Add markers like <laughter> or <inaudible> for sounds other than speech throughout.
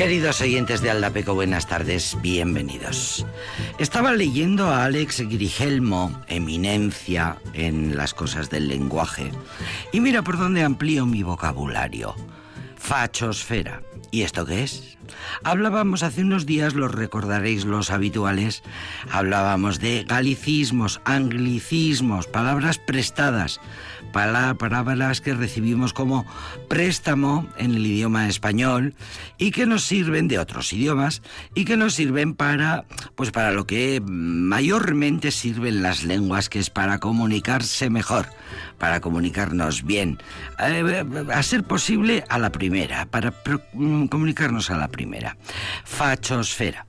Queridos oyentes de Aldapeco, buenas tardes, bienvenidos. Estaba leyendo a Alex Grigelmo, eminencia en las cosas del lenguaje, y mira por dónde amplío mi vocabulario. Fachosfera. ¿Y esto qué es? Hablábamos hace unos días, los recordaréis los habituales, hablábamos de galicismos, anglicismos, palabras prestadas, palabras que recibimos como préstamo en el idioma español y que nos sirven de otros idiomas y que nos sirven para pues para lo que mayormente sirven las lenguas que es para comunicarse mejor, para comunicarnos bien, eh, a ser posible a la primera, para mm, comunicarnos a la primera. Fachosfera.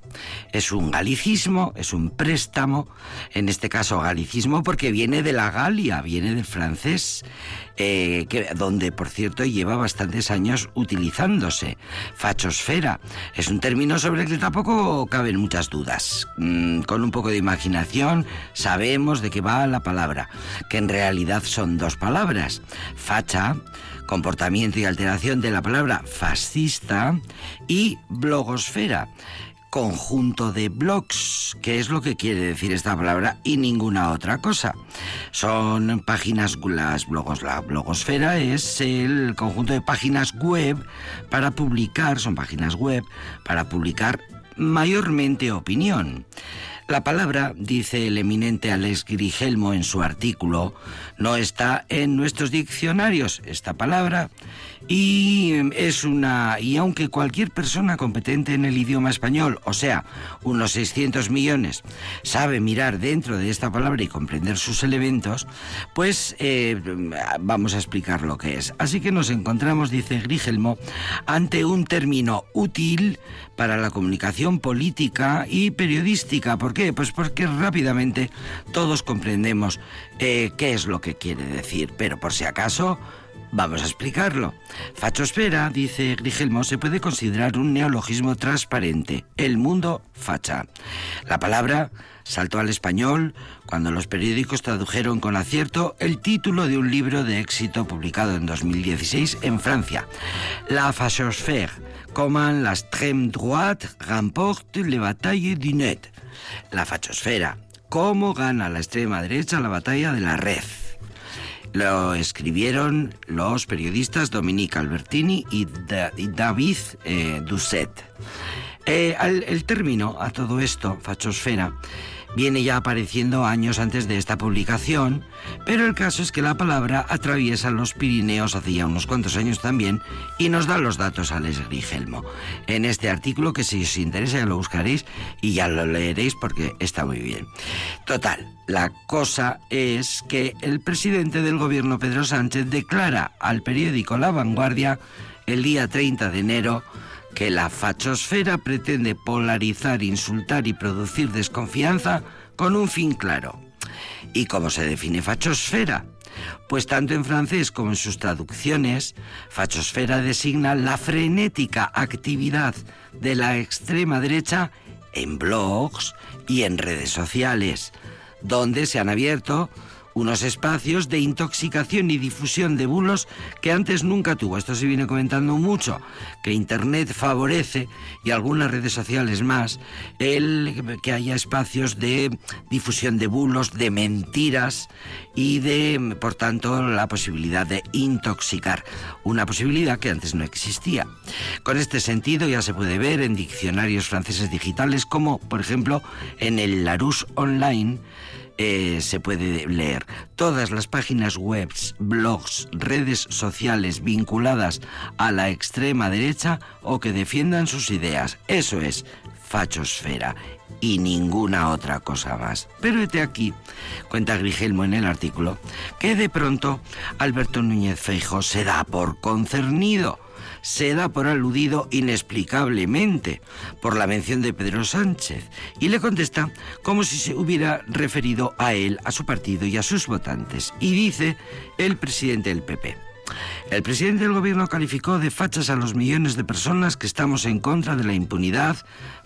Es un galicismo, es un préstamo, en este caso galicismo porque viene de la Galia, viene del francés, eh, donde por cierto lleva bastantes años utilizándose. Fachosfera es un término sobre el que tampoco caben muchas dudas. Mm, con un poco de imaginación sabemos de qué va la palabra, que en realidad son dos palabras. Facha comportamiento y alteración de la palabra fascista y blogosfera, conjunto de blogs, que es lo que quiere decir esta palabra y ninguna otra cosa. Son páginas, las blogos, la blogosfera es el conjunto de páginas web para publicar, son páginas web para publicar mayormente opinión. La palabra, dice el eminente Alex Grigelmo en su artículo, no está en nuestros diccionarios. Esta palabra y es una y aunque cualquier persona competente en el idioma español, o sea, unos 600 millones, sabe mirar dentro de esta palabra y comprender sus elementos, pues eh, vamos a explicar lo que es. Así que nos encontramos, dice Grigelmo, ante un término útil para la comunicación política y periodística. ¿Por qué? Pues porque rápidamente todos comprendemos eh, qué es lo que quiere decir, pero por si acaso Vamos a explicarlo. Fachosfera, dice Grigelmo, se puede considerar un neologismo transparente. El mundo facha. La palabra saltó al español cuando los periódicos tradujeron con acierto el título de un libro de éxito publicado en 2016 en Francia. La fachosphère, comment l'extrême droite remporte les batailles du net. La fachosfera, cómo gana la extrema derecha la batalla de la red. Lo escribieron los periodistas Dominique Albertini y, David eh. Eh, el término a todo esto, fachosfera, viene ya apareciendo años antes de esta publicación, pero el caso es que la palabra atraviesa los Pirineos hace ya unos cuantos años también y nos da los datos a Les Grigelmo. En este artículo, que si os interesa ya lo buscaréis y ya lo leeréis porque está muy bien. Total, la cosa es que el presidente del gobierno Pedro Sánchez declara al periódico La Vanguardia el día 30 de enero que la fachosfera pretende polarizar, insultar y producir desconfianza con un fin claro. ¿Y cómo se define fachosfera? Pues tanto en francés como en sus traducciones, fachosfera designa la frenética actividad de la extrema derecha en blogs y en redes sociales, donde se han abierto unos espacios de intoxicación y difusión de bulos que antes nunca tuvo. Esto se viene comentando mucho, que Internet favorece, y algunas redes sociales más, el que haya espacios de difusión de bulos, de mentiras y de, por tanto, la posibilidad de intoxicar. Una posibilidad que antes no existía. Con este sentido ya se puede ver en diccionarios franceses digitales como, por ejemplo, en el Larousse Online, eh, se puede leer todas las páginas web, blogs, redes sociales vinculadas a la extrema derecha o que defiendan sus ideas. Eso es fachosfera y ninguna otra cosa más. Pero este aquí, cuenta Grigelmo en el artículo, que de pronto Alberto Núñez Feijo se da por concernido se da por aludido inexplicablemente por la mención de Pedro Sánchez y le contesta como si se hubiera referido a él, a su partido y a sus votantes. Y dice el presidente del PP. El presidente del gobierno calificó de fachas a los millones de personas que estamos en contra de la impunidad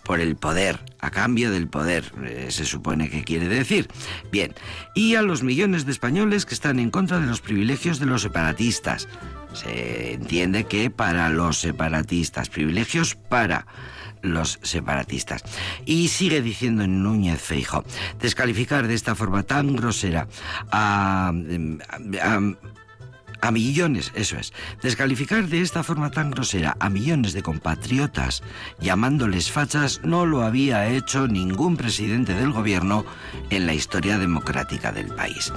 por el poder, a cambio del poder, eh, se supone que quiere decir. Bien, y a los millones de españoles que están en contra de los privilegios de los separatistas. Se entiende que para los separatistas, privilegios para los separatistas. Y sigue diciendo Núñez Feijo, descalificar de esta forma tan grosera a, a millones, eso es, descalificar de esta forma tan grosera a millones de compatriotas llamándoles fachas no lo había hecho ningún presidente del gobierno en la historia democrática del país.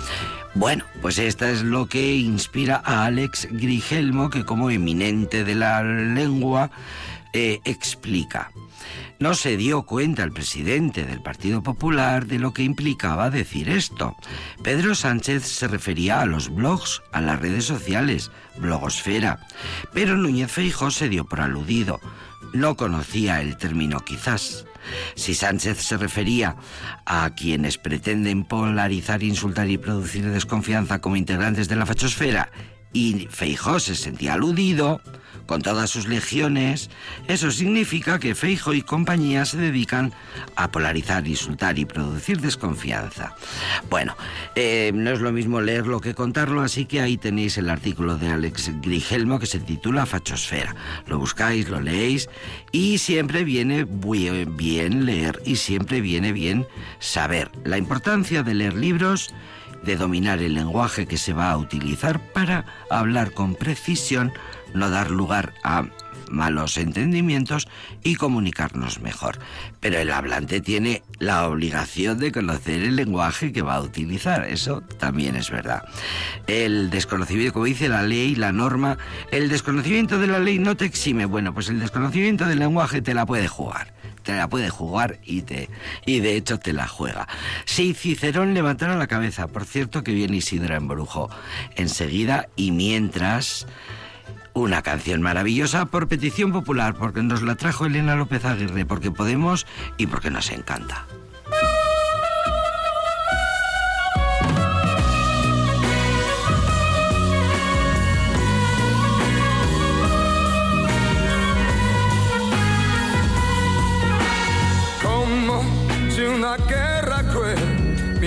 Bueno, pues esta es lo que inspira a Alex Grigelmo, que como eminente de la lengua eh, explica. No se dio cuenta el presidente del Partido Popular de lo que implicaba decir esto. Pedro Sánchez se refería a los blogs, a las redes sociales, blogosfera, pero Núñez Feijóo se dio por aludido. No conocía el término quizás. Si Sánchez se refería a quienes pretenden polarizar, insultar y producir desconfianza como integrantes de la fachosfera y Feijó se sentía aludido con todas sus legiones, eso significa que Feijo y compañía se dedican a polarizar, insultar y producir desconfianza. Bueno, eh, no es lo mismo leerlo que contarlo, así que ahí tenéis el artículo de Alex Grigelmo que se titula Fachosfera. Lo buscáis, lo leéis y siempre viene bien leer y siempre viene bien saber la importancia de leer libros de dominar el lenguaje que se va a utilizar para hablar con precisión, no dar lugar a malos entendimientos y comunicarnos mejor. Pero el hablante tiene la obligación de conocer el lenguaje que va a utilizar, eso también es verdad. El desconocimiento, como dice la ley, la norma, el desconocimiento de la ley no te exime, bueno, pues el desconocimiento del lenguaje te la puede jugar te la puede jugar y, te, y de hecho te la juega. Si Cicerón levantara la cabeza, por cierto que viene Isidra en Brujo enseguida y mientras... Una canción maravillosa por petición popular, porque nos la trajo Elena López Aguirre, porque podemos y porque nos encanta.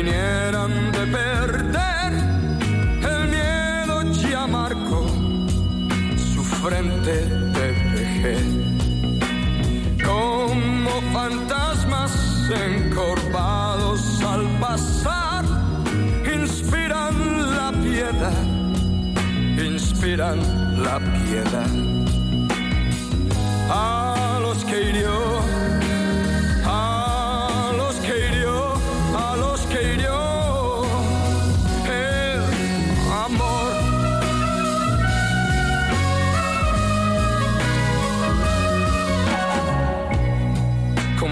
Vinieran de perder. El miedo ya marcó su frente de vejez. Como fantasmas encorvados al pasar, inspiran la piedad, inspiran la piedad. A los que hirió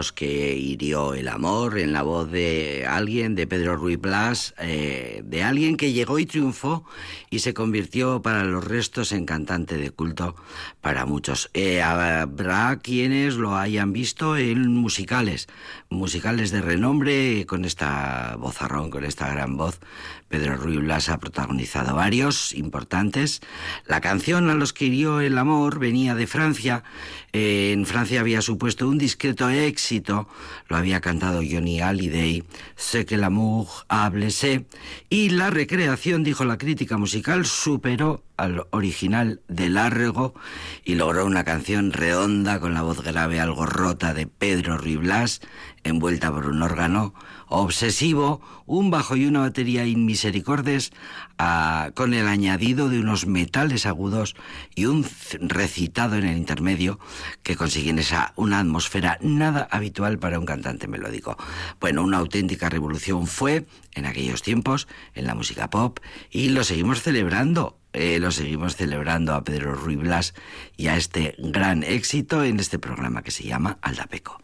Los que hirió el amor en la voz de alguien, de Pedro Ruiz Blas, eh, de alguien que llegó y triunfó y se convirtió para los restos en cantante de culto para muchos. Eh, habrá quienes lo hayan visto en musicales, musicales de renombre con esta vozarrón, con esta gran voz. Pedro Ruiz Blas ha protagonizado varios importantes. La canción A los que hirió el amor venía de Francia. Eh, en Francia había supuesto un discreto éxito. Lo había cantado Johnny Hallyday. Sé que l'amour a blessé. Y la recreación, dijo la crítica musical, superó al original de Largo y logró una canción redonda con la voz grave algo rota de Pedro Ruiz Blas, envuelta por un órgano obsesivo, un bajo y una batería inmisericordes, con el añadido de unos metales agudos y un recitado en el intermedio que consiguen esa una atmósfera nada habitual para un cantante melódico. Bueno, una auténtica revolución fue en aquellos tiempos en la música pop y lo seguimos celebrando. Eh, lo seguimos celebrando a Pedro Ruiz Blas y a este gran éxito en este programa que se llama Aldapeco.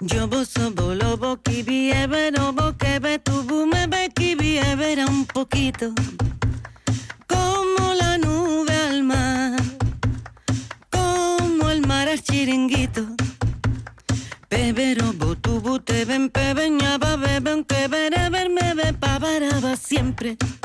Jobo sobo lobo kibi ebero boquebe tubu mebe kibi ebera un poquito. Como la nube al mar, como el mar al chiringuito. Pebero botubu te ven pebeñaba beben que verme ve pabaraba siempre. siempre.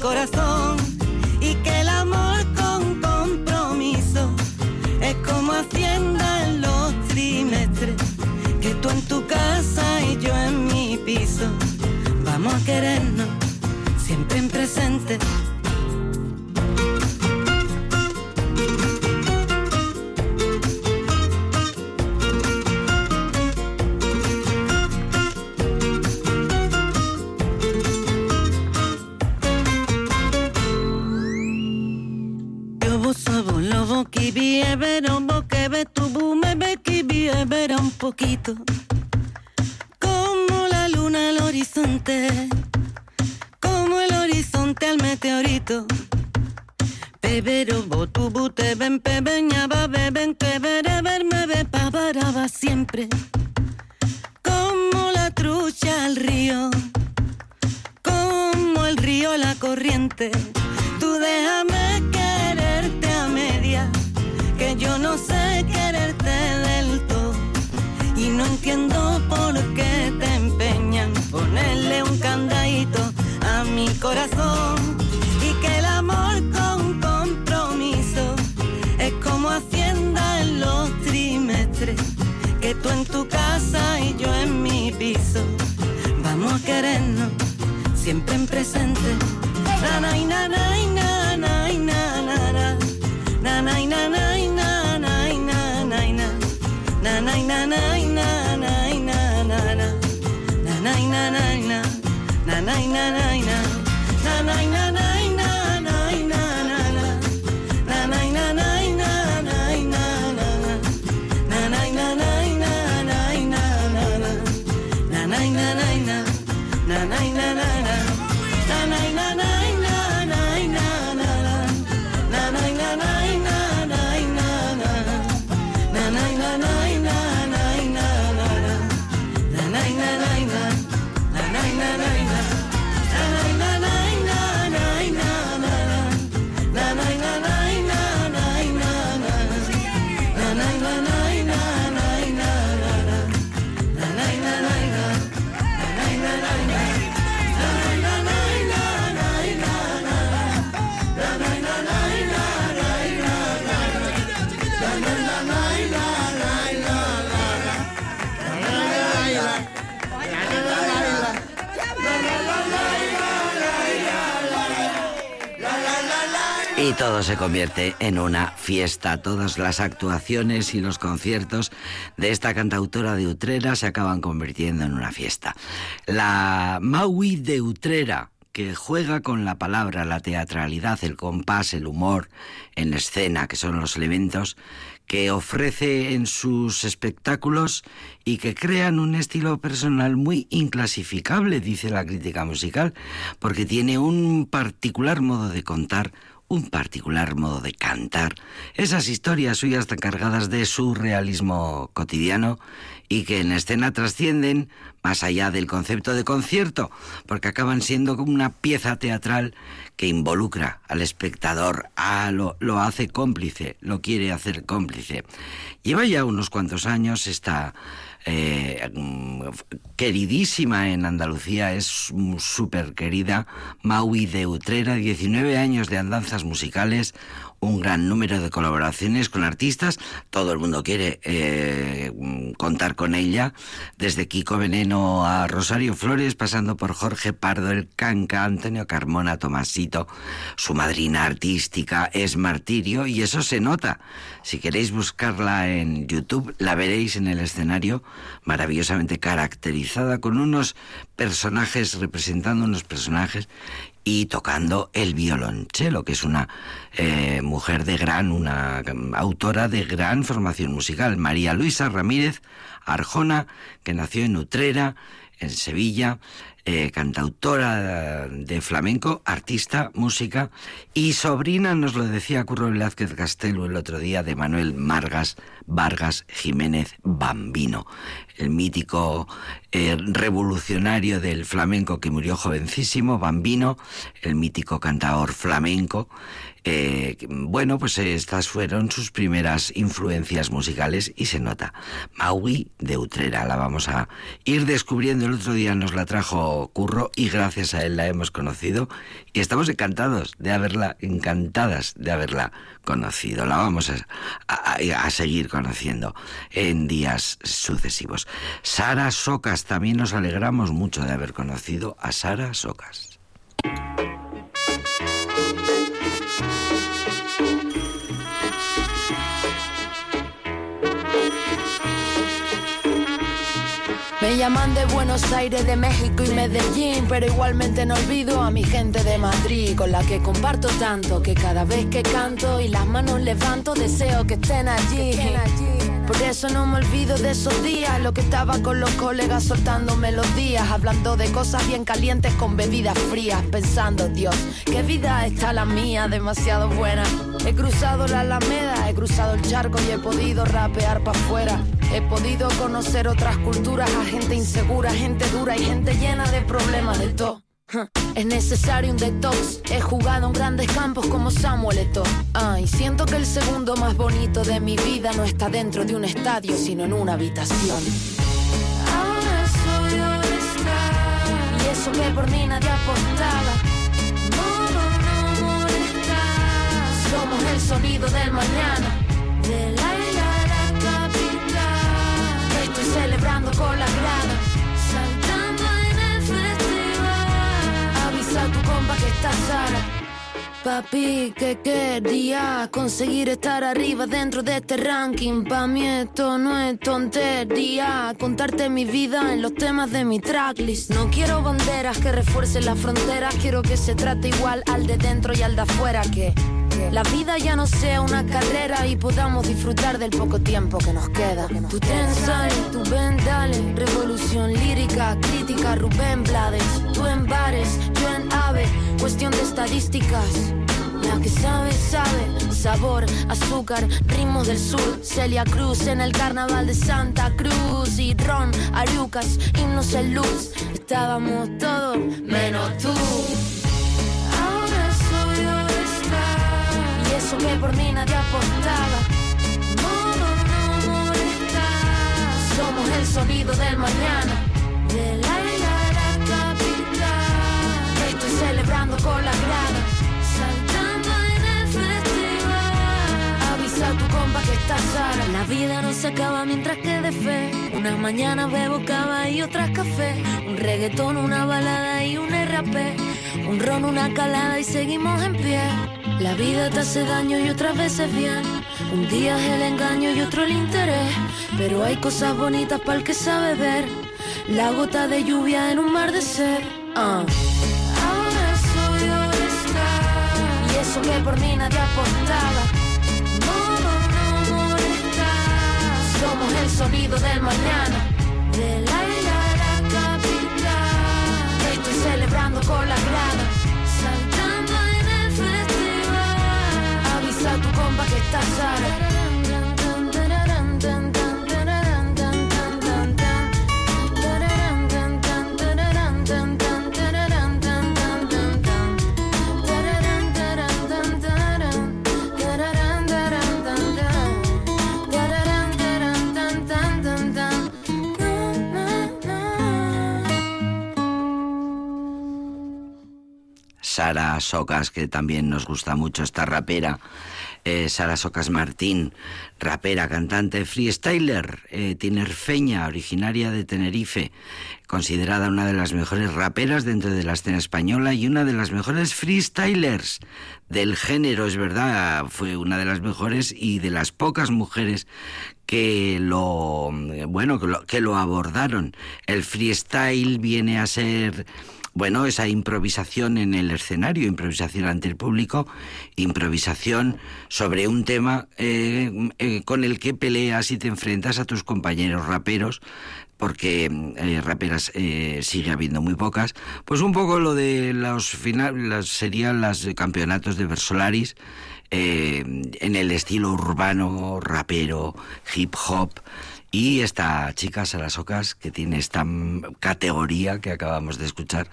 Corazón y que el amor con compromiso es como hacienda en los trimestres, que tú en tu casa y yo en mi piso. Vamos a querernos siempre en presente corriente. Tú déjame quererte a media, que yo no sé quererte del y no entiendo por qué te empeñan ponerle un candadito a mi corazón. Y que el amor con compromiso es como hacienda en los trimestres que tú en tu casa y yo en mi piso. Vamos a querernos siempre en presente na na na na Y todo se convierte en una fiesta. Todas las actuaciones y los conciertos de esta cantautora de Utrera se acaban convirtiendo en una fiesta. La Maui de Utrera, que juega con la palabra, la teatralidad, el compás, el humor en escena, que son los elementos que ofrece en sus espectáculos y que crean un estilo personal muy inclasificable, dice la crítica musical, porque tiene un particular modo de contar un particular modo de cantar, esas historias suyas tan cargadas de surrealismo cotidiano y que en escena trascienden más allá del concepto de concierto, porque acaban siendo como una pieza teatral que involucra al espectador, ah, lo, lo hace cómplice, lo quiere hacer cómplice. Lleva ya unos cuantos años esta eh, queridísima en Andalucía, es súper querida, Maui de Utrera, 19 años de andanzas musicales, un gran número de colaboraciones con artistas. Todo el mundo quiere eh, contar con ella, desde Kiko Veneno a Rosario Flores, pasando por Jorge Pardo, el Canca, Antonio Carmona, Tomasito. Su madrina artística es Martirio y eso se nota. Si queréis buscarla en YouTube, la veréis en el escenario maravillosamente caracterizada con unos personajes, representando unos personajes y tocando el violonchelo, que es una eh, mujer de gran, una autora de gran formación musical, María Luisa Ramírez Arjona, que nació en Utrera, en Sevilla, eh, cantautora de flamenco, artista, música y sobrina, nos lo decía Curro Velázquez Castelo el otro día, de Manuel Margas Vargas Jiménez Bambino, el mítico eh, revolucionario del flamenco que murió jovencísimo, Bambino, el mítico cantador flamenco, eh, bueno, pues estas fueron sus primeras influencias musicales y se nota. Maui de Utrera, la vamos a ir descubriendo. El otro día nos la trajo Curro y gracias a él la hemos conocido y estamos encantados de haberla, encantadas de haberla conocido. La vamos a, seguir conociendo en días sucesivos. Sara Socas, también nos alegramos mucho de haber conocido a Sara Socas. Me llaman de Buenos Aires, de México y Medellín, pero igualmente no olvido a mi gente de Madrid, con la que comparto tanto que cada vez que canto y las manos levanto deseo que estén allí. Por eso no me olvido de esos días, lo que estaba con los colegas soltando melodías, hablando de cosas bien calientes con bebidas frías, pensando, Dios, qué vida está la mía, demasiado buena. He cruzado la alameda, he cruzado el charco y he podido rapear para afuera. He podido conocer otras culturas, a gente insegura, gente dura y gente llena de problemas de todo. Es necesario un detox. He jugado en grandes campos como Samuel Eto'o. Ay, siento que el segundo más bonito de mi vida no está dentro de un estadio, sino en una habitación. Ahora soy Y eso que por mí nadie apostaba. Modo no molestar. Somos el sonido del mañana. Celebrando con la grada. tu compa que está Sara. Papi, que quería conseguir estar arriba dentro de este ranking. Pa' mí esto no es tontería. Contarte mi vida en los temas de mi tracklist. No quiero banderas que refuercen las fronteras. Quiero que se trate igual al de dentro y al de afuera. Que la vida ya no sea una carrera y podamos disfrutar del poco tiempo que nos queda. Tú tensal, tú ven, Revolución lírica, crítica, Rubén Blades. Tú en bares, yo en ave. Cuestión de estadísticas. La que sabe, sabe, sabor, azúcar, ritmos del sur, Celia Cruz en el carnaval de Santa Cruz y Ron, Arucas, himnos en luz, estábamos todos menos tú. Eso que por mí nadie apostaba. Somos el sonido del mañana. De la la capital. Estoy celebrando con la grada. Saltando en el festival. Avisa a tu compa que está Sara. La vida no se acaba mientras quede fe. Unas mañanas bebo cava y otras café. Un reggaetón, una balada y un RP. Un ron, una calada y seguimos en pie La vida te hace daño y otras veces bien. Un día es el engaño y otro el interés. Pero hay cosas bonitas para el que sabe ver. La gota de lluvia en un mar de ser. Ah. Ahora soy Y eso que por mí nadie apostaba. Modo no molestar. Somos el sonido del mañana. Del aire a la capital. Estoy celebrando con la grada. Sara Socas, que también nos gusta mucho esta rapera. Eh, Sara Socas Martín, rapera, cantante, freestyler, eh, tinerfeña, originaria de Tenerife, considerada una de las mejores raperas dentro de la escena española y una de las mejores freestylers del género, es verdad, fue una de las mejores y de las pocas mujeres que lo, bueno, que lo, que lo abordaron. El freestyle viene a ser bueno, esa improvisación en el escenario, improvisación ante el público, improvisación sobre un tema eh, eh, con el que peleas y te enfrentas a tus compañeros raperos, porque eh, raperas sigue habiendo muy pocas, pues un poco lo de los finales serían los campeonatos de Versolaris en el estilo urbano, rapero, hip hop, y esta chica, Sara Socas, que tiene esta categoría que acabamos de escuchar,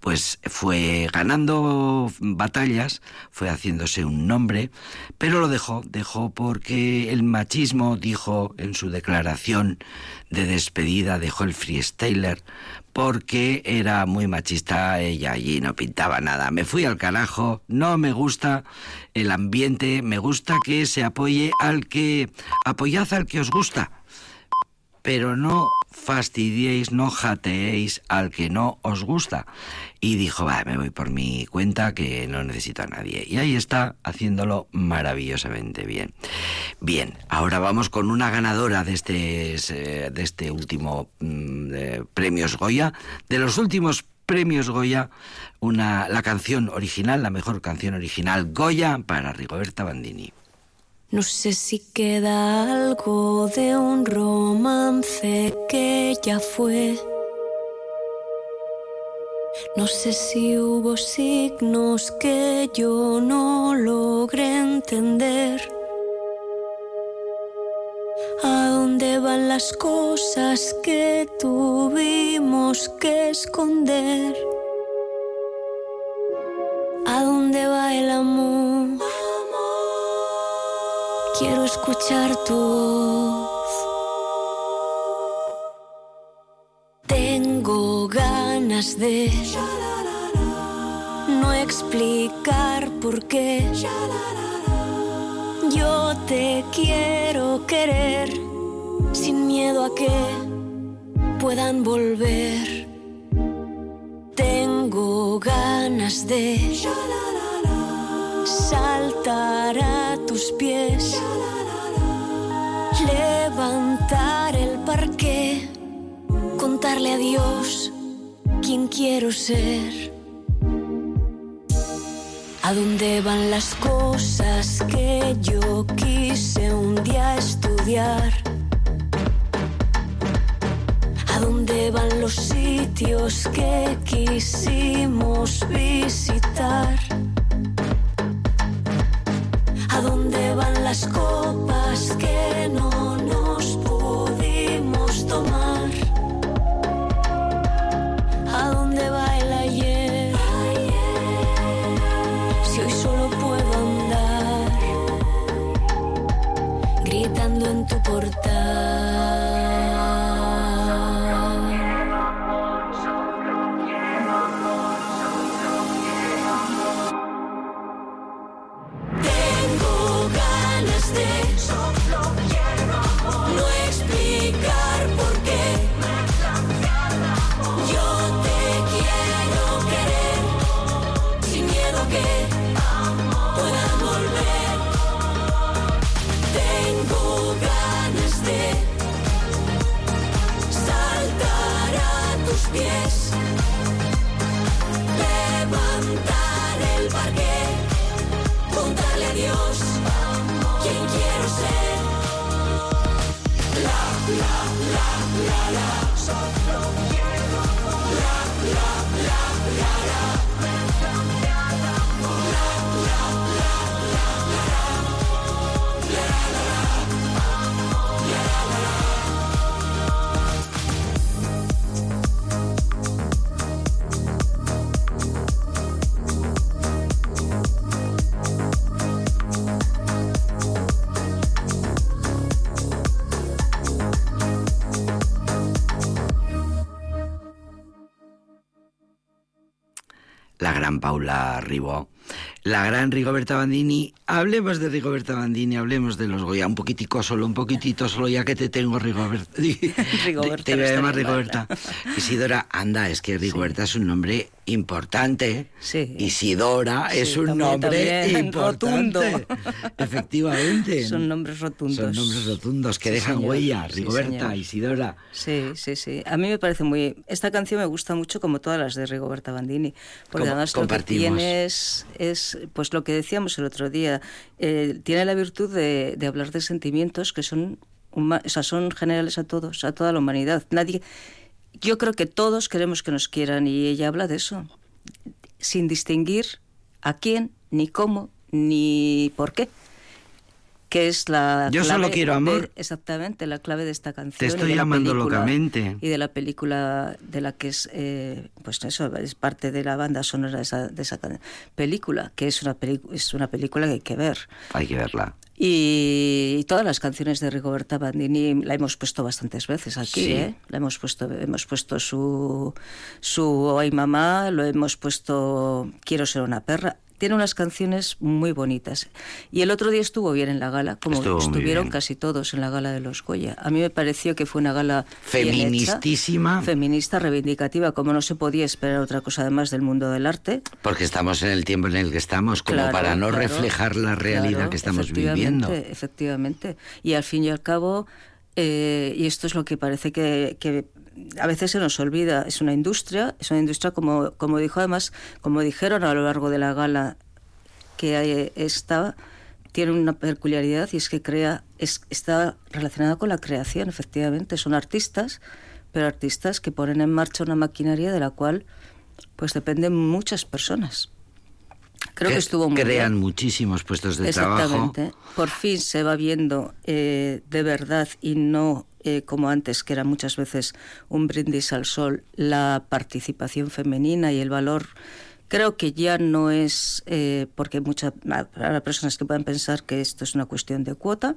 pues fue ganando batallas, fue haciéndose un nombre, pero lo dejó, dejó porque el machismo dijo en su declaración de despedida, dejó el freestyler, porque era muy machista ella allí, no pintaba nada. Me fui al carajo, no me gusta el ambiente, me gusta que se apoye al que, apoyad al que os gusta pero no fastidiéis, no jateéis al que no os gusta. Y dijo, va, me voy por mi cuenta que no necesito a nadie. Y ahí está haciéndolo maravillosamente bien. Bien, ahora vamos con una ganadora de este, eh, de este último mm, premios Goya, de los últimos premios Goya, una, la canción original, la mejor canción original Goya para Rigoberta Bandini. No sé si queda algo de un romance que ya fue. No sé si hubo signos que yo no logré entender. ¿A dónde van las cosas que tuvimos que esconder? ¿A dónde va el amor? Quiero escuchar tu voz. Tengo ganas de no explicar por qué. Yo te quiero querer sin miedo a que puedan volver. Tengo ganas de saltar a tus pies, levantar el parque, contarle a Dios quién quiero ser. ¿A dónde van las cosas que yo quise un día estudiar? ¿A dónde van los sitios que quisimos visitar? Las copas que no nos pudimos tomar? ¿A dónde va el ayer? Si hoy solo puedo andar gritando en tu portal. Paula Ribó, la gran Rigoberta Bandini. Hablemos de Rigoberta Bandini, hablemos de los Goya, un poquitico solo, un poquitito solo, ya que te tengo Rigoberta. <laughs> Rigoberta te voy a llamar. Rigoberta. Isidora, anda, es que Rigoberta es un nombre importante. Sí. Isidora Sí, es un también- nombre también <laughs> importante. rotundo. Efectivamente. Son nombres rotundos. Son nombres rotundos que dejan señor. huella. Rigoberta. Isidora. Sí, sí, sí. A mí me parece muy... Esta canción me gusta mucho como todas las de Rigoberta Bandini. Porque Com- además lo que compartimos. tiene es, es, pues lo que decíamos el otro día, eh, tiene la virtud de, hablar de sentimientos que son generales a todos, a toda la humanidad. Nadie... Yo creo que todos queremos que nos quieran y ella habla de eso, sin distinguir a quién, ni cómo, ni por qué. Que es la Yo clave solo quiero amor. de- exactamente, la clave de esta canción. Te estoy llamando película- locamente. Y de la película de la que es, eh, pues eso, es parte de la banda sonora de esa, de esa película, que es una, es una película que hay que ver. Hay que verla. Y, y todas las canciones de Rigoberta Bandini la hemos puesto bastantes veces aquí, Sí. ¿eh? La hemos puesto, hemos puesto su, su Ay Mamá, lo hemos puesto Quiero ser una perra. Tiene unas canciones muy bonitas. Y el otro día estuvo bien en la gala, como Estuvo estuvieron casi todos en la gala de los Goya. A mí me pareció que fue una gala bien hecha, Feministísima. feminista, reivindicativa, como no se podía esperar otra cosa además del mundo del arte. Porque estamos en el tiempo en el que estamos, como Claro, para no claro, reflejar la realidad claro, que estamos efectivamente, viviendo. Efectivamente. Y al fin y al cabo, eh, y esto es lo que parece que, que a veces se nos olvida, es una industria, es una industria como, como dijo además, como dijeron a lo largo de la gala, que esta tiene una peculiaridad y es que crea, es, está relacionada con la creación, efectivamente. Son artistas, pero artistas que ponen en marcha una maquinaria de la cual pues dependen muchas personas. Creo que, Que estuvo muy Crean bien. muchísimos puestos de trabajo. Exactamente. Por fin se va viendo eh, de verdad y no eh, como antes, que era muchas veces un brindis al sol, la participación femenina y el valor. Creo que ya no es, eh, porque muchas habrá personas que puedan pensar que esto es una cuestión de cuota.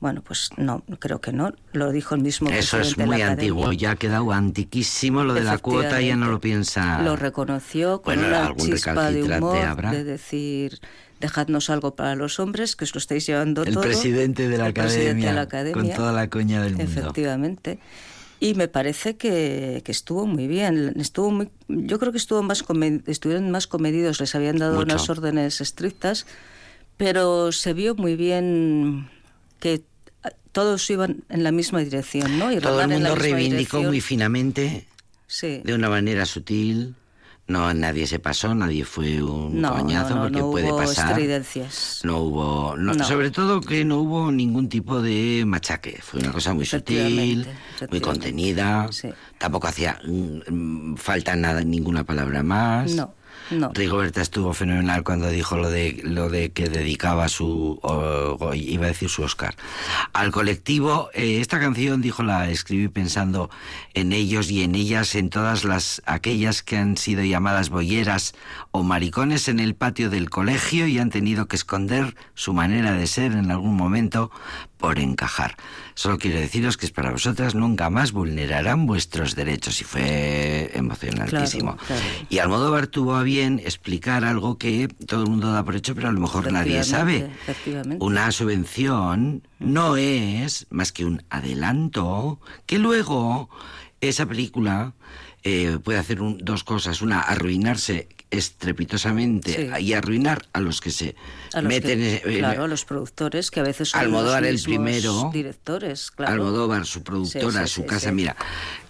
Bueno, pues no, creo que no. Lo dijo el mismo Eso es presidente de la muy Academia. antiguo, ya ha quedado antiquísimo lo de la cuota, ya no lo piensa. Lo reconoció con Bueno, una chispa de humor, habrá. de decir, dejadnos algo para los hombres, que os lo estáis llevando El todo. presidente de la El presidente academia, de la academia, con toda la coña del mundo. Efectivamente. Y me parece que, que estuvo muy bien. Estuvo muy, yo creo que estuvo más estuvieron más comedidos, les habían dado Mucho. unas órdenes estrictas, pero se vio muy bien que todos iban en la misma dirección, ¿no? Y Todo el mundo reivindicó muy finamente, Sí. de una manera sutil. No, nadie se pasó, nadie fue un No, coñazo no, no, porque no puede hubo pasar. estridencias. No hubo, no- sobre todo que no hubo ningún tipo de machaque. Fue una cosa muy sutil, muy contenida. Sí. Tampoco hacía mm, mm, falta nada, ninguna palabra más. No, Rigoberta estuvo fenomenal cuando dijo lo de lo de que dedicaba su o- iba a decir su Oscar al colectivo. Eh, esta canción dijo la escribí pensando en ellos y en ellas, en todas las aquellas que han sido llamadas bolleras o maricones en el patio del colegio y han tenido que esconder su manera de ser en algún momento por encajar. Solo quiero deciros que es para vosotras nunca más vulnerarán vuestros derechos y fue emocionantísimo. Claro, claro. Y Almodóvar tuvo a bien explicar algo que todo el mundo da por hecho, pero a lo mejor nadie sabe. Una subvención no es más que un adelanto que luego esa película eh, puede hacer un- dos cosas. Una, arruinarse estrepitosamente Sí. y arruinar a los que se A los meten que- claro, a los productores que a veces son Almodóvar los el primero, directores, claro. Almodóvar, su productora, Sí, sí, su sí, casa. Mira,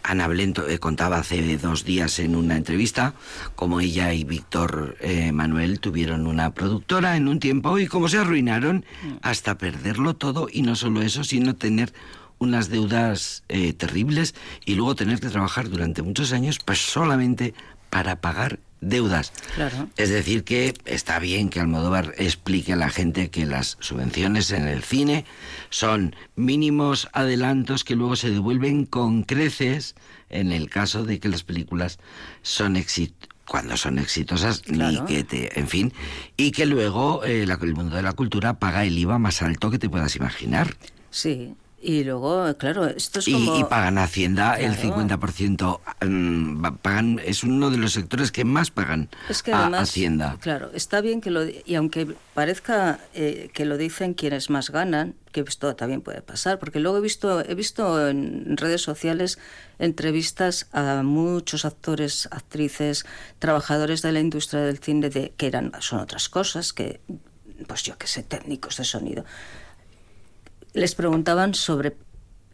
Ana Blento eh, contaba hace dos días en una entrevista cómo ella y Víctor eh, Manuel tuvieron una productora en un tiempo y cómo se arruinaron Mm. hasta perderlo todo y no solo eso, sino tener unas deudas eh, terribles y luego tener que trabajar durante muchos años pues solamente para pagar deudas. Claro. Es decir, que está bien que Almodóvar explique a la gente que las subvenciones en el cine son mínimos adelantos que luego se devuelven con creces en el caso de que las películas son exit cuando son exitosas, Claro. ni que te, en fin, y que luego eh, la- el mundo de la cultura paga el IVA más alto que te puedas imaginar. Sí, Y luego, claro, esto es como... y pagan Hacienda el Claro. 50%. mm, pagan, es uno de los sectores que más pagan Es que a Hacienda. claro, está bien que lo... Y aunque parezca eh, que lo dicen quienes más ganan, que esto también puede pasar, porque luego he visto, he visto en redes sociales entrevistas a muchos actores, actrices, trabajadores de la industria del cine de, que eran, son otras cosas, que, pues yo qué sé, técnicos de sonido. Les preguntaban sobre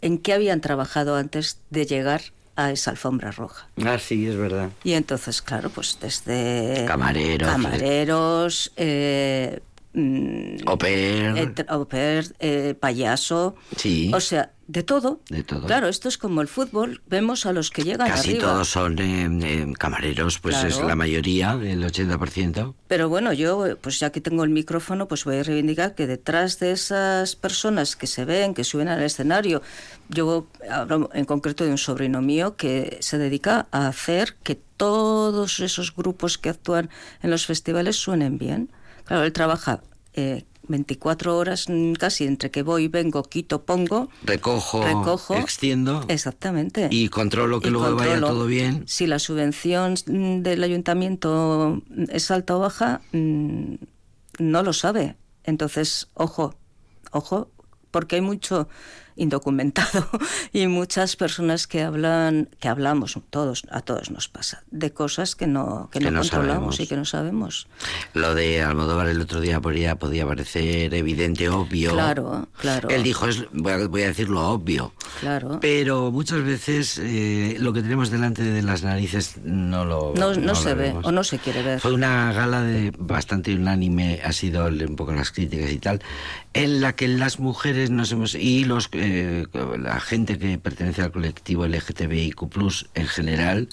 en qué habían trabajado antes de llegar a esa alfombra roja. Ah, sí, es verdad. Y entonces, claro, pues desde... Camareros, Camareros, eh, mm, Au pair. eh, eh, payaso. Sí. O sea, de todo. De todo. Claro, esto es como el fútbol. Vemos a los que llegan Casi arriba. todos son eh, eh, camareros, pues es la mayoría, el 80%. Pero bueno, yo, pues ya que tengo el micrófono, pues voy a reivindicar que detrás de esas personas que se ven, que suben al escenario, yo hablo en concreto de un sobrino mío que se dedica a hacer que todos esos grupos que actúan en los festivales suenen bien. Claro, él trabaja eh, 24 horas mm, casi entre que voy, vengo, quito, pongo. Recojo, Recojo. extiendo Exactamente. y controlo que Y luego vaya controlo todo bien. Si la subvención mm, del ayuntamiento es alta o baja, mm, no lo sabe. Entonces, ojo, ojo, porque hay mucho indocumentado <laughs> y muchas personas que hablan, que hablamos, todos, a todos nos pasa, de cosas que no, que Que no, no controlamos sabemos. y que no sabemos. Lo de Almodóvar el otro día podía, podía parecer evidente, obvio. Claro, claro. Él dijo, es, voy, a, voy a decirlo obvio. Claro. Pero muchas veces eh, lo que tenemos delante de las narices no lo No, no lo se ve vemos. o no se quiere ver. Fue una gala de bastante unánime, ha sido un poco las críticas y tal, en la que las mujeres nos hemos y los eh, la gente que pertenece al colectivo LGTBIQ+ en general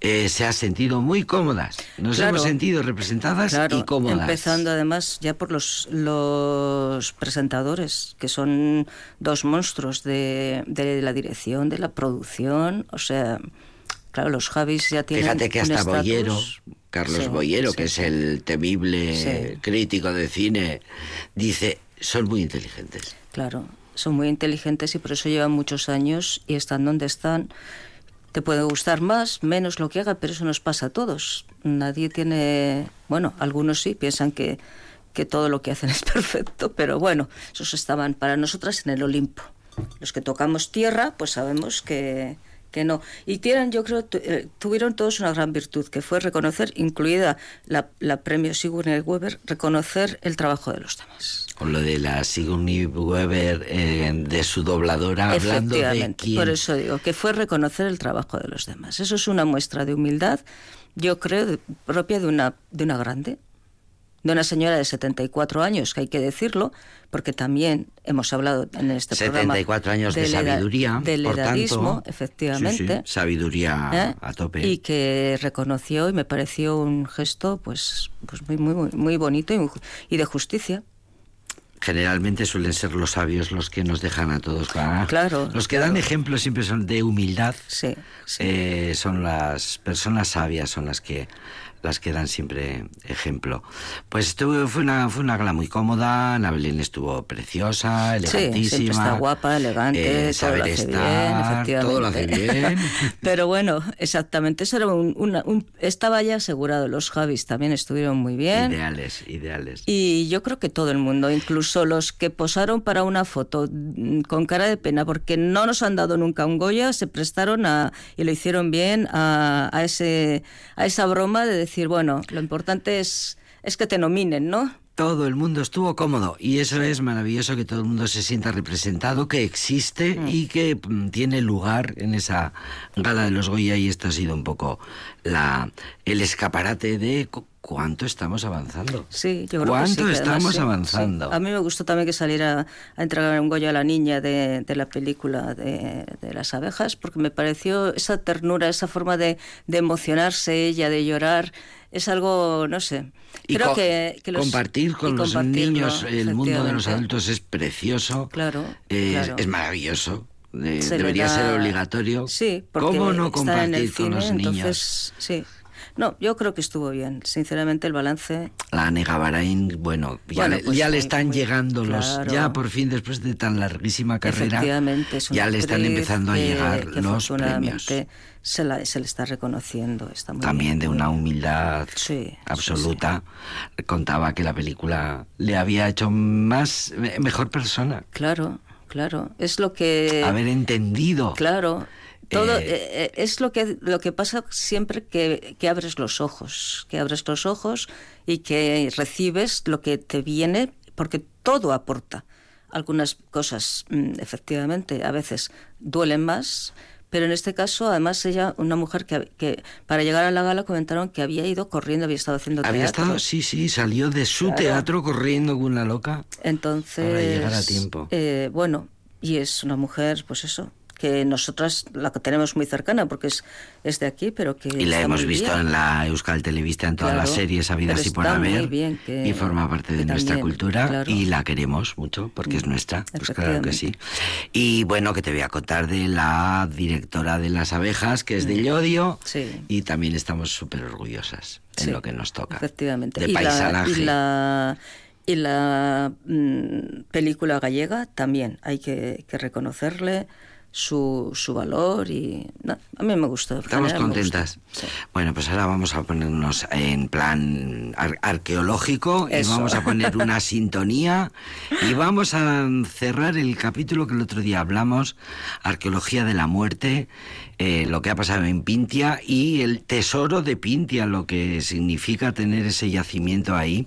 eh, se ha sentido muy cómodas. Nos Claro. hemos sentido representadas Claro, y cómodas. empezando además ya por los, los presentadores, que son dos monstruos de, de la dirección, de la producción, o sea, claro, los Javis ya tienen Fíjate que hasta Boyero, Carlos Sí, Boyero, sí. que es el temible Sí. crítico de cine, dice, son muy inteligentes. Claro, son muy inteligentes y por eso llevan muchos años y están donde están. Te puede gustar más, menos lo que haga, pero eso nos pasa a todos. Nadie tiene, bueno, algunos sí piensan que, que todo lo que hacen <laughs> es perfecto, pero bueno, esos estaban para nosotras en el Olimpo. Los que tocamos tierra, pues sabemos que, que no. Y tienen, yo creo, tu- eh, tuvieron todos una gran virtud, que fue reconocer, incluida la, la premio Sigourney Weber, reconocer el trabajo de los demás. Con lo de la Sigourney Weber, eh, de su dobladora, hablando de quién... por eso digo que fue reconocer el trabajo de los demás. Eso es una muestra de humildad, yo creo, propia de una, de una grande, de una señora de 74 años, que hay que decirlo, porque también hemos hablado en este programa 74 años de sabiduría, del por edadismo, tanto. efectivamente. Sí, sí, sabiduría ¿eh? a tope. Y que reconoció y me pareció un gesto pues, pues muy, muy, muy- bonito y, y de justicia. Generalmente suelen ser los sabios los que nos dejan a todos. ¿verdad? Claro, Los que dan ejemplo siempre son de humildad. Sí, sí. Eh, son las personas sabias, son las que las que dan siempre ejemplo. Pues estuvo, fue una fue una gala muy cómoda, Ana Belén estuvo preciosa, Sí, elegantísima. siempre está guapa, elegante, eh, todo saber lo hace estar, bien, efectivamente. todo lo hace bien. <laughs> Pero bueno, exactamente, eso era un, una- un- estaba ya asegurado. Los Javis también estuvieron muy bien. ideales, ideales. Y yo creo que todo el mundo, incluso los que posaron para una foto mm, con cara de pena porque no nos han dado nunca un Goya, se prestaron a, y lo hicieron bien a, a ese, a esa broma de decir, bueno, lo importante es, es que te nominen, ¿no? Todo el mundo estuvo cómodo y eso es maravilloso que todo el mundo se sienta representado, que existe Mm. y que mm, tiene lugar en esa gala de los Goya y esto ha sido un poco la el escaparate de cuánto estamos avanzando. Sí, yo creo que ¿Cuánto sí, además estamos sí, avanzando? sí. A mí me gustó también que saliera a entregar un Goya a la niña de, de la película de, de las abejas, porque me pareció esa ternura, esa forma de, de emocionarse ella, de llorar, es algo, no sé. Y Creo co- que, que los- compartir con los niños el mundo de los adultos es precioso. Claro, es, claro. es maravilloso. eh, Se debería da- ser obligatorio. Sí, porque ¿Cómo no están en el compartir con cine, los niños? entonces, sí. No, yo creo que estuvo bien. Sinceramente, el balance. La Negavarain, bueno, ya, Bueno, pues ya le están muy- llegando los. claro. Ya por fin, después de tan larguísima carrera, Efectivamente, es una ya le están empezando a que- llegar que los premios. Se, la, se le está reconociendo. Está muy También bien, de muy una humildad Sí, sí, absoluta. Contaba que la película le había hecho más me- mejor persona. Claro, claro. Es lo que. Haber entendido. Claro. Todo Eh, eh, eh, es lo que lo que pasa siempre que, que abres los ojos, que abres los ojos y que recibes lo que te viene, porque todo aporta. Algunas cosas, mm, efectivamente, a veces duelen más, pero en este caso, además, ella, una mujer que, que para llegar a la gala comentaron que había ido corriendo, había estado haciendo Había teatro. estado, sí, sí, salió de su Claro. teatro corriendo con una loca. Entonces, Para llegar a tiempo. eh, bueno, y es una mujer, pues eso, que nosotras la tenemos muy cercana porque es, es de aquí, pero que Y la hemos visto bien. en la Euskal Televista en todas Claro, las series habidas y por haber. que- y forma parte de nuestra cultura claro. Y la queremos mucho porque es nuestra. Pues claro que sí. Y bueno, que te voy a contar de la directora de las abejas, que es de Llodio. Mm. Sí. Y también estamos súper orgullosas en Sí, lo que nos toca. Efectivamente. De y, la, y la, y la, mm, película gallega también hay que, que reconocerle su, su valor y no, a mí me gustó. Estamos contentas. gustó, sí. Bueno, pues ahora vamos a ponernos en plan ar- arqueológico y vamos a poner una <laughs> sintonía y vamos a cerrar el capítulo que el otro día hablamos, arqueología de la muerte, eh, lo que ha pasado en Pintia y el tesoro de Pintia, lo que significa tener ese yacimiento ahí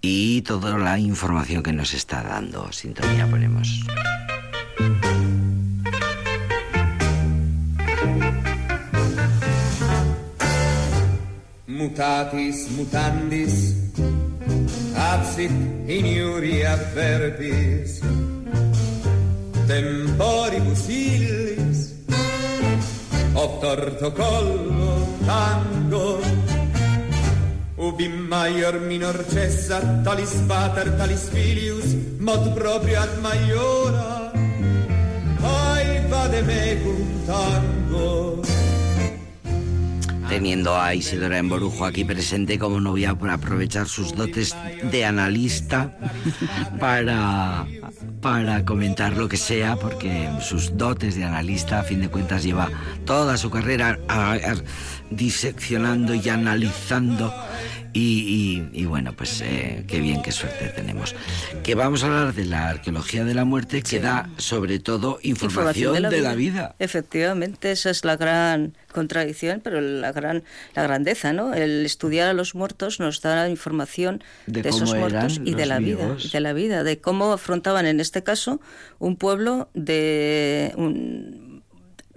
y toda la información que nos está dando. Sintonía ponemos. Mutatis mutandis, absit in iuria verbis, temporibus illis, obtorto collo tango, ubi maior minor cessa, talis pater, talis filius, mod proprio ad maiora, ai vade mecum tango. Teniendo a Isidora Emborujo aquí presente, como no voy a aprovechar sus dotes de analista para, para comentar lo que sea, porque sus dotes de analista, a fin de cuentas, lleva toda su carrera diseccionando y analizando. Y, y- y bueno, pues eh, qué bien, qué suerte tenemos. Que vamos a hablar de la arqueología de la muerte, que da sobre todo información, de, la vida. Efectivamente, esa es la gran contradicción, pero la gran la grandeza, ¿no? El estudiar a los muertos nos da información De de, esos muertos y de la vida, de la vida, de cómo afrontaban en este caso un pueblo de un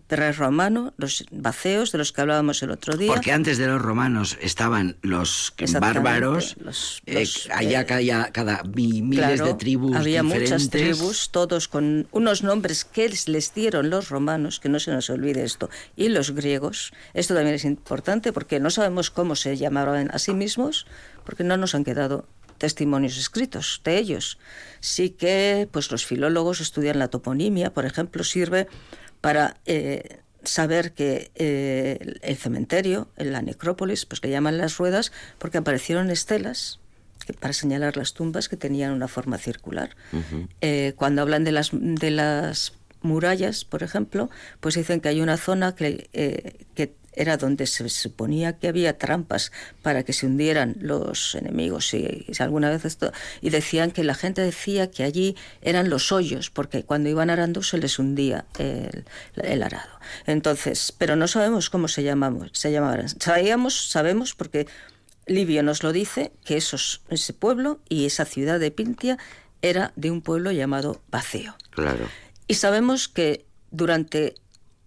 prerromano, los baceos de los que hablábamos el otro día. Porque antes de los romanos estaban los bárbaros, los- eh, los, allá eh, cada, cada mi- miles Claro, de tribus Había diferentes. muchas tribus, todos con unos nombres que les dieron los romanos, que no se nos olvide esto, y los griegos. Esto también es importante porque no sabemos cómo se llamaban a sí mismos, porque no nos han quedado testimonios escritos de ellos. Sí que pues los filólogos estudian la toponimia, por ejemplo, sirve para eh, saber que eh, el cementerio, en la necrópolis, pues le llaman las ruedas porque aparecieron estelas que- para señalar las tumbas que tenían una forma circular. Eh, cuando hablan de las, de las murallas, por ejemplo, pues dicen que hay una zona que, que era donde se suponía que había trampas para que se hundieran los enemigos y, alguna vez esto y decían que la gente decía que allí eran los hoyos porque cuando iban arando se les hundía el, el arado entonces pero no sabemos cómo se llamamos se llamaban sabíamos sabemos porque Livio nos lo dice que esos, ese pueblo y esa ciudad de Pintia era de un pueblo llamado Baceo. Claro. Y sabemos que durante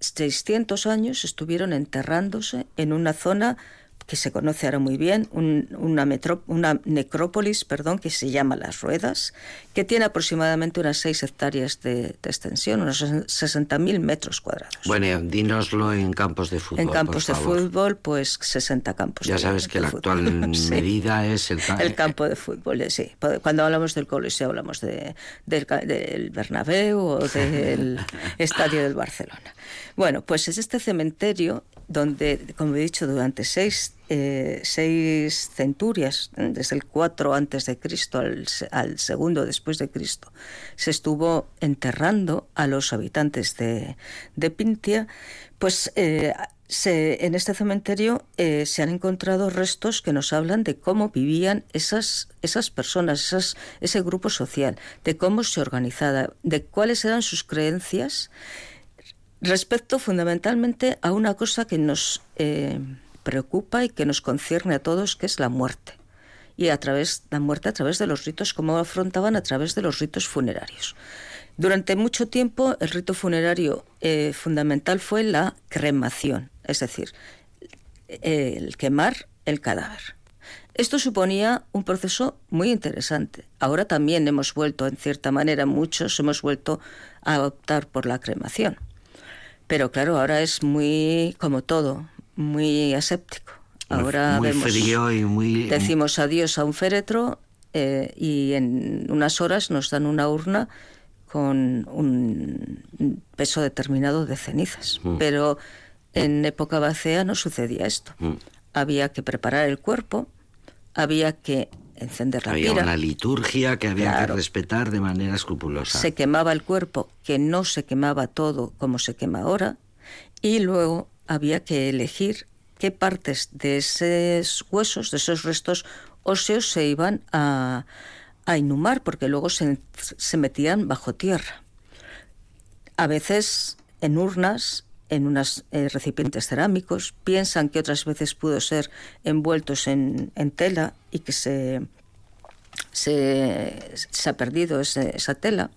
600 años estuvieron enterrándose en una zona que se conoce ahora muy bien, un- una, metro- una necrópolis perdón, que se llama Las Ruedas, que tiene aproximadamente unas 6 hectáreas de, de extensión, unos 60.000 metros cuadrados. Bueno, dínoslo en campos de fútbol. en campos de favor. fútbol, pues 60 campos. Ya de- sabes que de la fútbol. actual <laughs> Sí. medida es el, El campo de fútbol, eh, sí. Cuando hablamos del Coliseo hablamos de, del, del Bernabéu o del <laughs> Estadio del Barcelona. Bueno, pues es este cementerio donde, como he dicho, durante seis, eh, seis centurias, desde el 4 antes de Cristo al, al, segundo después de Cristo, se estuvo enterrando a los habitantes de, de Pintia, pues eh, en este cementerio eh, se han encontrado restos que nos hablan de cómo vivían esas, esas personas, ese grupo social, de cómo se organizaba, de cuáles eran sus creencias respecto fundamentalmente a una cosa que nos eh, preocupa y que nos concierne a todos, que es la muerte. Y a través, la muerte a través de los ritos, cómo afrontaban a través de los ritos funerarios. Durante mucho tiempo el rito funerario eh, fundamental fue la cremación, es decir, el quemar el cadáver. Esto suponía un proceso muy interesante. Ahora también hemos vuelto, en cierta manera, muchos hemos vuelto a optar por la cremación. Pero claro, ahora es muy, como todo, muy aséptico. Ahora muy vemos, frío y muy... decimos adiós a un féretro eh, y en unas horas nos dan una urna con un peso determinado de cenizas. Mm. Pero en época bacea no sucedía esto. Mm. Había que preparar el cuerpo, había que encender la había pira. una liturgia que había claro. que respetar de manera escrupulosa. Se quemaba el cuerpo, que no se quemaba todo como se quema ahora, y luego había que elegir qué partes de esos huesos, de esos restos óseos se iban a, a inhumar, porque luego se, se metían bajo tierra. A veces en urnas en unos eh, recipientes cerámicos, piensan que otras veces pudo ser envueltos en, tela y que se, se, se ha perdido ese, esa tela.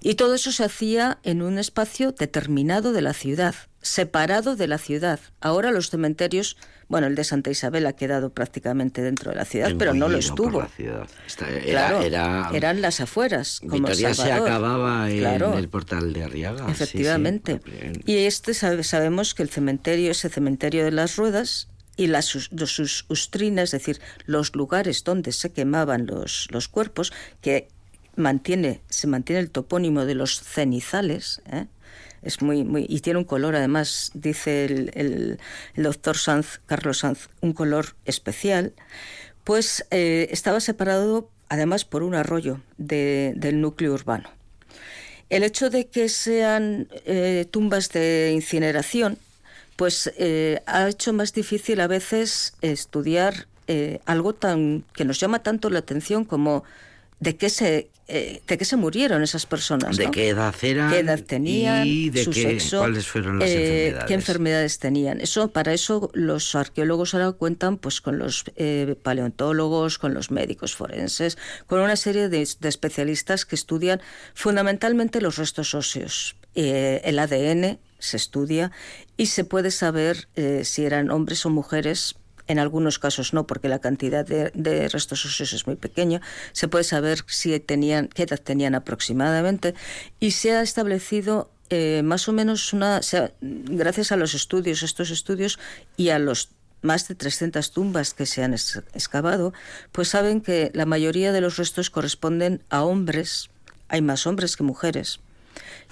Y todo eso se hacía en un espacio determinado de la ciudad, separado de la ciudad. Ahora los cementerios, bueno, el de Santa Isabel ha quedado prácticamente dentro de la ciudad, pero no lo estuvo. Esta era, claro, era, eran las afueras. Como Salvador. se acababa en Claro. el portal de Arriaga. Efectivamente. Sí, sí. Y este sabe- sabemos que el cementerio, ese cementerio de las ruedas y las, sus, sus ustrinas, es decir, los lugares donde se quemaban los, los cuerpos, que mantiene, se mantiene el topónimo de los cenizales, ¿eh? Es muy, muy, y tiene un color, además, dice el, el- doctor Sanz, Carlos Sanz, un color especial, pues eh, estaba separado además por un arroyo de- del núcleo urbano. El hecho de que sean eh, tumbas de incineración, pues eh, ha hecho más difícil a veces estudiar algo tan que nos llama tanto la atención como de qué se eh, de qué se murieron esas personas, ¿De ¿no? qué edad eran? qué edad tenían, Y de su qué, sexo, cuáles fueron las eh, enfermedades. qué enfermedades tenían. Eso, para eso los arqueólogos ahora cuentan pues con los eh, paleontólogos, con los médicos forenses, con una serie de, de especialistas que estudian fundamentalmente los restos óseos. Eh, el ADN se estudia y se puede saber si eran hombres o mujeres en algunos casos no, porque la cantidad de, de, restos óseos es muy pequeña. Se puede saber si tenían, qué edad tenían aproximadamente y se ha establecido eh, más o menos una, gracias a los estudios, estos estudios y a los más de 300 tumbas que se han excavado, pues saben que la mayoría de los restos corresponden a hombres, hay más hombres que mujeres,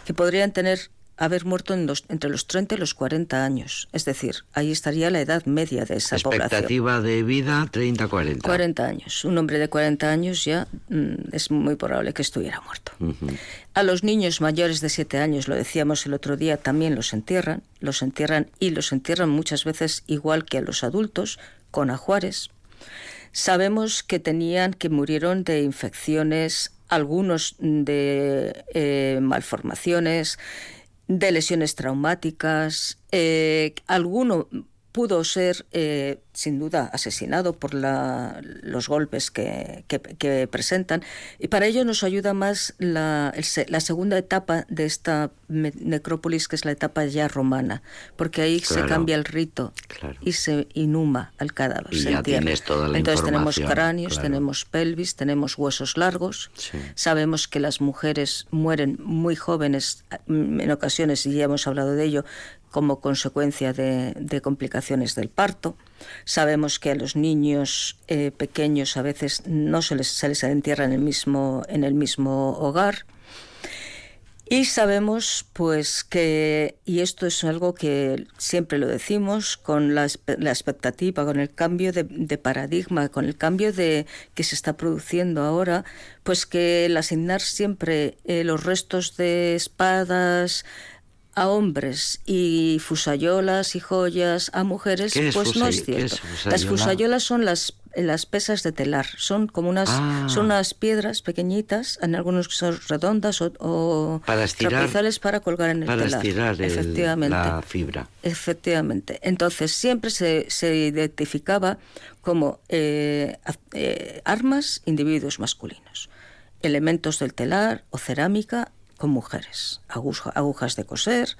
que podrían tener haber muerto en los, entre los 30 y los 40 años. Es decir, ahí estaría la edad media de esa Expectativa población. de vida 30-40. 40 años. Un hombre de 40 años ya mm, es muy probable que estuviera muerto. Uh -huh. A los niños mayores de 7 años, lo decíamos el otro día, también los entierran. Los entierran y los entierran muchas veces igual que a los adultos, con ajuares. Sabemos que tenían, que murieron de infecciones, algunos de eh, malformaciones, de lesiones traumáticas, eh, alguno pudo ser, eh, sin duda, asesinado por la, los golpes que, que, que, presentan. Y para ello nos ayuda más la, el, la, segunda etapa de esta necrópolis, que es la etapa ya romana, porque ahí claro. se cambia el rito claro. y se inhuma al cadáver. Y se ya entierra. tienes toda la Entonces tenemos cráneos, claro. tenemos pelvis, tenemos huesos largos. Sí. Sabemos que las mujeres mueren muy jóvenes en ocasiones, y ya hemos hablado de ello, como consecuencia de, complicaciones del parto. Sabemos que a los niños eh, pequeños a veces no se les, se les entierra en el mismo, en el mismo hogar. Y sabemos, pues, que, y esto es algo que siempre lo decimos, con la, la expectativa, con el cambio de, de paradigma, con el cambio de que se está produciendo ahora, pues que el asignar siempre eh, los restos de espadas a hombres y fusayolas y joyas a mujeres, ¿Qué es pues no es cierto. Las fusayola? fusayolas son las las pesas de telar son como unas Ah. son unas piedras pequeñitas en algunos son redondas o, o Para estirar- trapezales para colgar en el Para telar estirar el- efectivamente la fibra. Efectivamente. Entonces siempre se, se identificaba como eh, eh, armas individuos masculinos, elementos del telar o cerámica con mujeres, aguja- agujas de coser,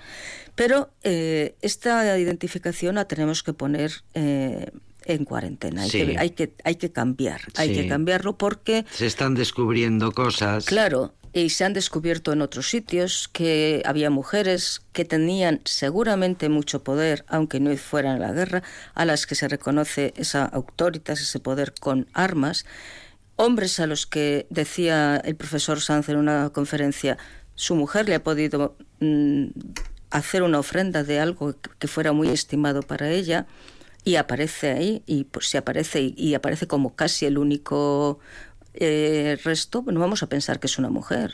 pero eh, esta identificación la tenemos que poner eh, en cuarentena. Hay, Sí. que, hay, que, hay que cambiar, hay que cambiarlo porque Se están descubriendo cosas. Claro, y se han descubierto en otros sitios que había mujeres que tenían seguramente mucho poder, aunque no fueran a la guerra, a las que se reconoce esa autoritas, ese poder con armas. Hombres a los que decía el profesor Sanz en una conferencia, su mujer le ha podido mm, hacer una ofrenda de algo que fuera muy estimado para ella y aparece ahí y pues si aparece y, y aparece como casi el único eh, resto, bueno, vamos a pensar que es una mujer.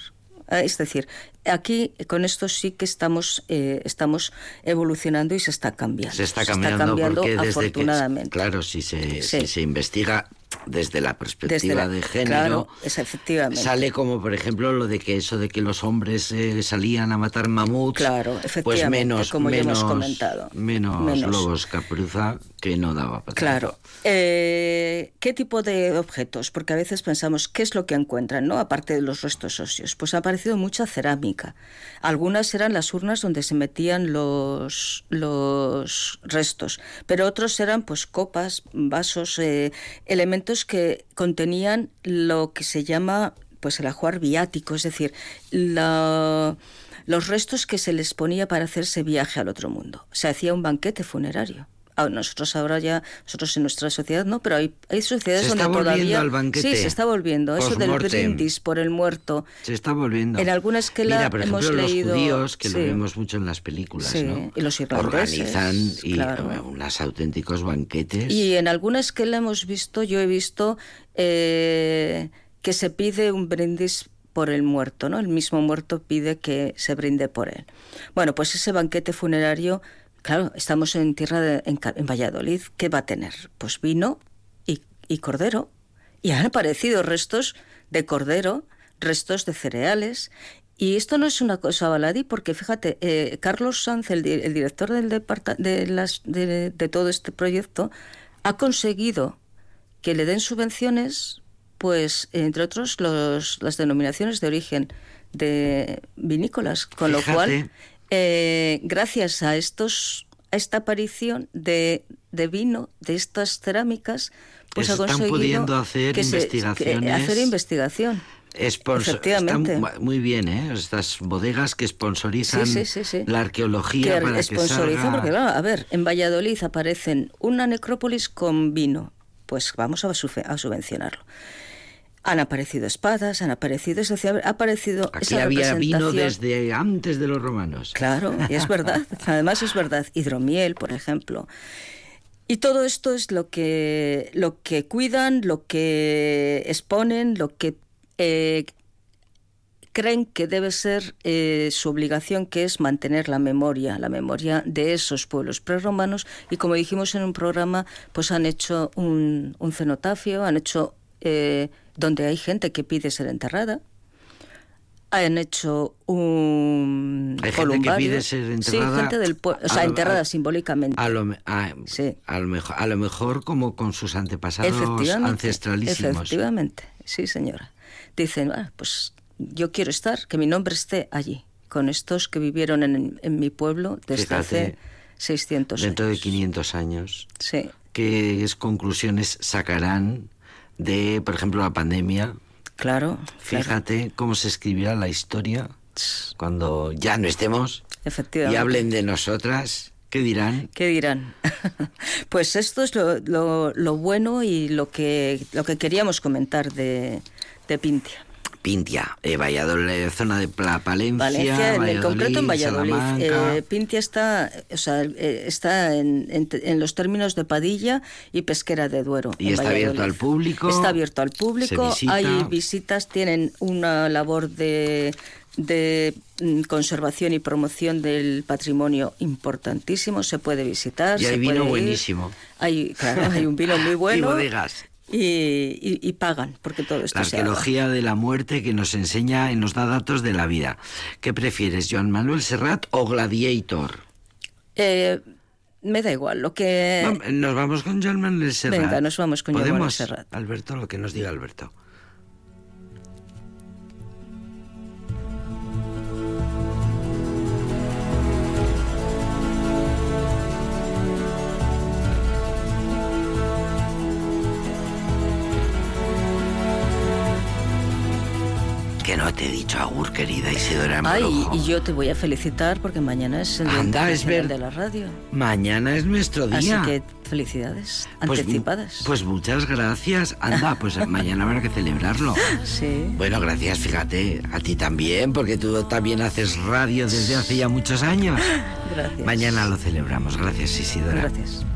Ah, Es decir, aquí con esto sí que estamos, eh, estamos evolucionando y se está cambiando. Se está cambiando, porque desde afortunadamente. que claro si se, Sí. si se investiga desde la perspectiva Desde la- de género claro, es efectivamente. sale como por ejemplo lo de que eso de que los hombres eh, salían a matar mamuts Claro, pues menos como ya hemos menos, comentado. menos, Menos. lobos capruza que no daba para Claro. Eh, ¿Qué tipo de objetos? Porque a veces pensamos, ¿qué es lo que encuentran, no? Aparte de los restos óseos. Pues ha aparecido mucha cerámica. Algunas eran las urnas donde se metían los, los restos, pero otros eran pues copas, vasos, eh, elementos que contenían lo que se llama pues el ajuar viático, es decir, los restos que se les ponía para hacerse viaje al otro mundo. Se hacía un banquete funerario. Ah, Nosotros ahora ya, nosotros en nuestra sociedad no, pero hay, hay sociedades Se donde está volviendo todavía... al banquete. Sí, se está volviendo. Eso del brindis por el muerto. se está volviendo En alguna esquela mira por hemos ejemplo leído- los judíos que sí. lo vemos mucho en las películas Sí, ¿no? y los irlandeses, organizan y claro. unos auténticos banquetes Y en alguna esquela hemos visto, yo he visto eh, que se pide un brindis por el muerto, ¿no? El mismo muerto pide que se brinde por él. Bueno, pues ese banquete funerario, claro, estamos en tierra de, en, Valladolid, ¿qué va a tener? Pues vino y, cordero. Y han aparecido restos de cordero, restos de cereales. Y esto no es una cosa baladí, porque fíjate, eh, Carlos Sanz, el, di- el director del de, las, de, todo este proyecto, ha conseguido que le den subvenciones, pues, entre otros, los, las denominaciones de origen de vinícolas. Con lo Fíjate. cual, eh, gracias a estos a esta aparición de, de vino, de estas cerámicas, pues Están ha conseguido pudiendo hacer que se- que- investigaciones. hacer investigación. Sponsor- Efectivamente. están muy bien, ¿eh? Estas bodegas que sponsorizan Sí, sí, sí, sí. la arqueología que para que sponsoriza, salga... porque claro, a ver, en Valladolid aparecen una necrópolis con vino, pues vamos a, a subvencionarlo. Han aparecido espadas, han aparecido, es decir, ha aparecido Aquí esa había vino desde antes de los romanos. Claro, y es verdad. <laughs> Además es verdad. Hidromiel, por ejemplo. Y todo esto es lo que, lo que cuidan, lo que exponen, lo que eh, creen que debe ser eh, su obligación, que es mantener la memoria, la memoria de esos pueblos prerromanos. Y como dijimos en un programa, pues han hecho un, un cenotafio, han hecho eh, donde hay gente que pide ser enterrada. Han hecho un Hay gente que columbario. pide ser enterrada Sí, gente del pueblo, o sea, lo- enterrada a- simbólicamente. A lo, a, Sí. a lo mejor, a lo mejor como con sus antepasados Efectivamente, ancestralísimos. Efectivamente, sí, señora. Dicen, "Ah, pues yo quiero estar, que mi nombre esté allí, con estos que vivieron en, en mi pueblo desde Fíjate, hace 600 Dentro de años. 500 años, Sí, ¿qué es- conclusiones sacarán de, por ejemplo, la pandemia? claro. claro. Fíjate cómo se escribirá la historia cuando ya no estemos y Efectivamente. hablen de nosotras. ¿Qué dirán? ¿Qué dirán? <laughs> pues esto es lo, lo- lo bueno y lo que, lo que queríamos comentar de, de Pintia. Pintia, eh, Valladolid, zona de Pla- Palencia, Valencia, en el concreto en Valladolid. Eh, Pintia está, o sea, eh, está en, en- en los términos de Padilla y Pesquera de Duero. Y está Valladolid. abierto al público, Está abierto al público. visita. Hay visitas, tienen una labor de de mm, conservación y promoción del patrimonio importantísimo, se puede visitar. Y hay se vino puede buenísimo. Hay, claro, hay un vino muy <laughs> bueno. Y bodegas. Y, y- y pagan, porque todo esto La se arqueología de la muerte que nos enseña y nos da datos de la vida. ¿Qué prefieres, Joan Manuel Serrat o Gladiator? Eh, me da igual, lo que... Nos vamos con Joan Manuel Serrat. Venga, nos vamos con Joan Manuel. Serrat. Alberto, lo que nos diga Alberto. Que no te he dicho agur, querida Isidora Ay, y yo te voy a felicitar porque mañana es el Día Anda, es Internacional ver- de la Radio. Mañana es nuestro Así día. que felicidades Pues- anticipadas. Pues, muchas gracias. Anda, pues <laughs> mañana habrá que celebrarlo. sí. Bueno, gracias, fíjate, a ti también, porque tú también haces radio desde hace ya muchos años. <laughs> Gracias. Mañana lo celebramos. Gracias, Isidora. Gracias.